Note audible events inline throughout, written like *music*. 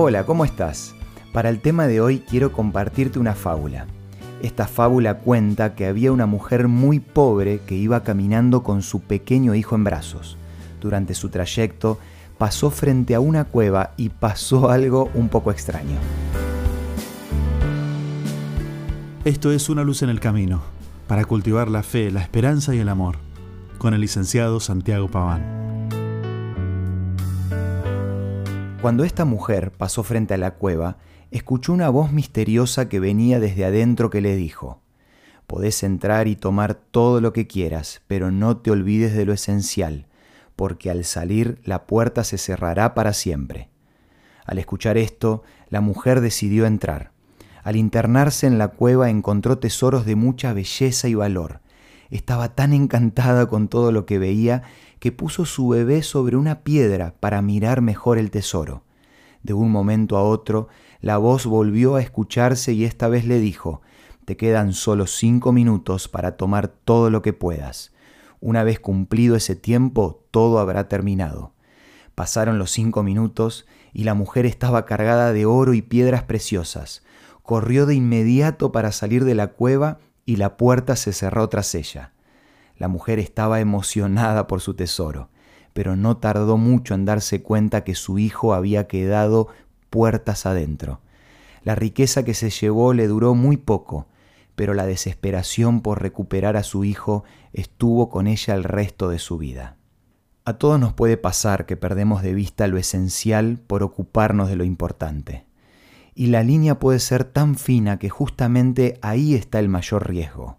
Hola, ¿cómo estás? Para el tema de hoy quiero compartirte una fábula. Esta fábula cuenta que había una mujer muy pobre que iba caminando con su pequeño hijo en brazos. Durante su trayecto pasó frente a una cueva y pasó *laughs* algo un poco extraño. Esto es Una luz en el camino, para cultivar la fe, la esperanza y el amor, con el licenciado Santiago Paván. Cuando esta mujer pasó frente a la cueva, escuchó una voz misteriosa que venía desde adentro que le dijo, Podés entrar y tomar todo lo que quieras, pero no te olvides de lo esencial, porque al salir la puerta se cerrará para siempre. Al escuchar esto, la mujer decidió entrar. Al internarse en la cueva encontró tesoros de mucha belleza y valor. Estaba tan encantada con todo lo que veía que puso su bebé sobre una piedra para mirar mejor el tesoro. De un momento a otro, la voz volvió a escucharse y esta vez le dijo, Te quedan solo cinco minutos para tomar todo lo que puedas. Una vez cumplido ese tiempo, todo habrá terminado. Pasaron los cinco minutos y la mujer estaba cargada de oro y piedras preciosas. Corrió de inmediato para salir de la cueva y la puerta se cerró tras ella. La mujer estaba emocionada por su tesoro, pero no tardó mucho en darse cuenta que su hijo había quedado puertas adentro. La riqueza que se llevó le duró muy poco, pero la desesperación por recuperar a su hijo estuvo con ella el resto de su vida. A todos nos puede pasar que perdemos de vista lo esencial por ocuparnos de lo importante. Y la línea puede ser tan fina que justamente ahí está el mayor riesgo.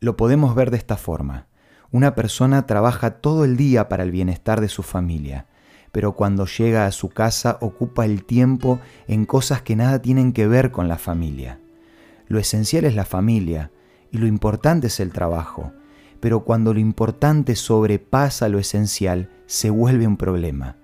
Lo podemos ver de esta forma. Una persona trabaja todo el día para el bienestar de su familia, pero cuando llega a su casa ocupa el tiempo en cosas que nada tienen que ver con la familia. Lo esencial es la familia y lo importante es el trabajo, pero cuando lo importante sobrepasa lo esencial, se vuelve un problema.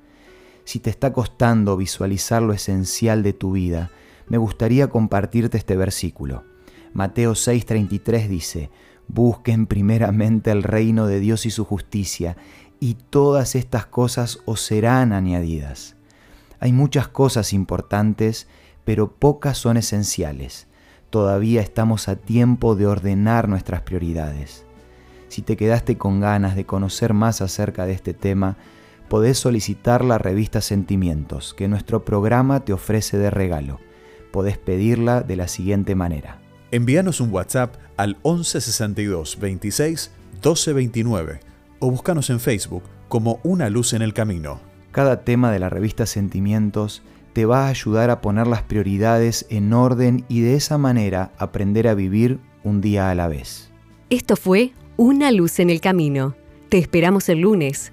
Si te está costando visualizar lo esencial de tu vida, me gustaría compartirte este versículo. Mateo 6:33 dice, Busquen primeramente el reino de Dios y su justicia, y todas estas cosas os serán añadidas. Hay muchas cosas importantes, pero pocas son esenciales todavía estamos a tiempo de ordenar nuestras prioridades. Si te quedaste con ganas de conocer más acerca de este tema, podés solicitar la revista Sentimientos que nuestro programa te ofrece de regalo. Podés pedirla de la siguiente manera. Envíanos un WhatsApp al 1162 26 1229 o búscanos en Facebook como Una Luz en el Camino. Cada tema de la revista Sentimientos te va a ayudar a poner las prioridades en orden y de esa manera aprender a vivir un día a la vez. Esto fue Una luz en el camino. Te esperamos el lunes